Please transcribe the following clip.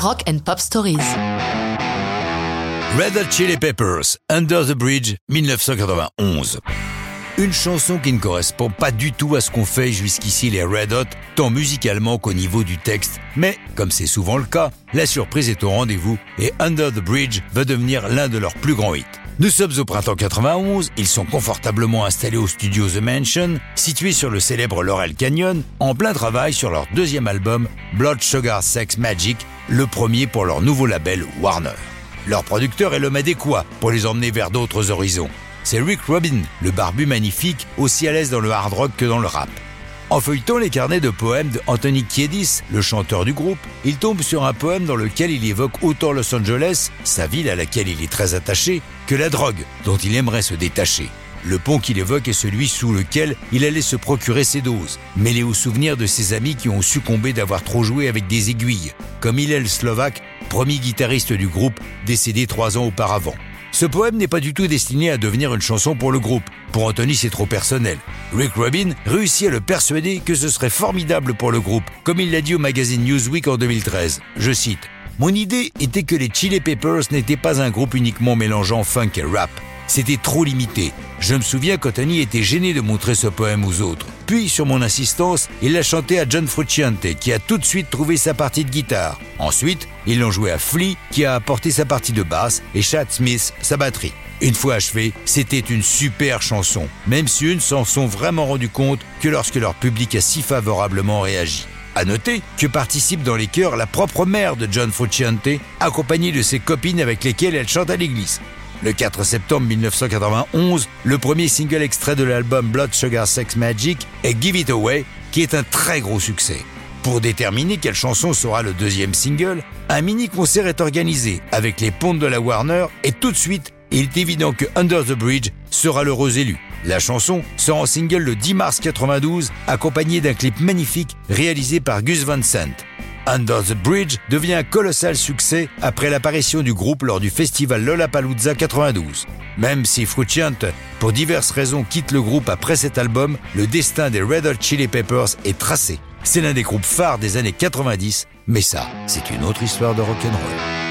Rock and Pop Stories. Red Hot Chili Peppers, Under the Bridge, 1991. Une chanson qui ne correspond pas du tout à ce qu'ont fait jusqu'ici les Red Hot, tant musicalement qu'au niveau du texte. Mais, comme c'est souvent le cas, la surprise est au rendez-vous et Under the Bridge va devenir l'un de leurs plus grands hits. Nous sommes au printemps 91, ils sont confortablement installés au studio The Mansion, situé sur le célèbre Laurel Canyon, en plein travail sur leur deuxième album, Blood Sugar Sex Magic, le premier pour leur nouveau label Warner. Leur producteur est l'homme adéquat pour les emmener vers d'autres horizons. C'est Rick Rubin, le barbu magnifique, aussi à l'aise dans le hard rock que dans le rap. En feuilletant les carnets de poèmes de Anthony Kiedis, le chanteur du groupe, il tombe sur un poème dans lequel il évoque autant Los Angeles, sa ville à laquelle il est très attaché, que la drogue, dont il aimerait se détacher. Le pont qu'il évoque est celui sous lequel il allait se procurer ses doses, mêlé aux souvenirs de ses amis qui ont succombé d'avoir trop joué avec des aiguilles, comme Hillel Slovak, premier guitariste du groupe, décédé trois ans auparavant. Ce poème n'est pas du tout destiné à devenir une chanson pour le groupe. Pour Anthony, c'est trop personnel. Rick Rubin réussit à le persuader que ce serait formidable pour le groupe, comme il l'a dit au magazine Newsweek en 2013. Je cite Mon idée était que les Chili Peppers n'étaient pas un groupe uniquement mélangeant funk et rap. C'était trop limité. Je me souviens qu'Anthony était gêné de montrer ce poème aux autres. Puis, sur mon insistance, il l'a chanté à John Frusciante, qui a tout de suite trouvé sa partie de guitare. Ensuite, ils l'ont joué à Flea, qui a apporté sa partie de basse, et Chad Smith, sa batterie. Une fois achevé, c'était une super chanson, même si eux ne s'en sont vraiment rendus compte que lorsque leur public a si favorablement réagi. À noter que participe dans les chœurs la propre mère de John Frusciante, accompagnée de ses copines avec lesquelles elle chante à l'église. Le 4 septembre 1991, le premier single extrait de l'album Blood Sugar Sex Magic est Give It Away, qui est un très gros succès. Pour déterminer quelle chanson sera le deuxième single, un mini-concert est organisé avec les pontes de la Warner et tout de suite, il est évident que Under the Bridge sera l'heureux élu. La chanson sera en single le 10 mars 92, accompagnée d'un clip magnifique réalisé par Gus Van Sant. Under the Bridge devient un colossal succès après l'apparition du groupe lors du festival Lollapalooza 92. Même si Frusciante, pour diverses raisons, quitte le groupe après cet album, le destin des Red Hot Chili Peppers est tracé. C'est l'un des groupes phares des années 90, mais ça, c'est une autre histoire de rock'n'roll.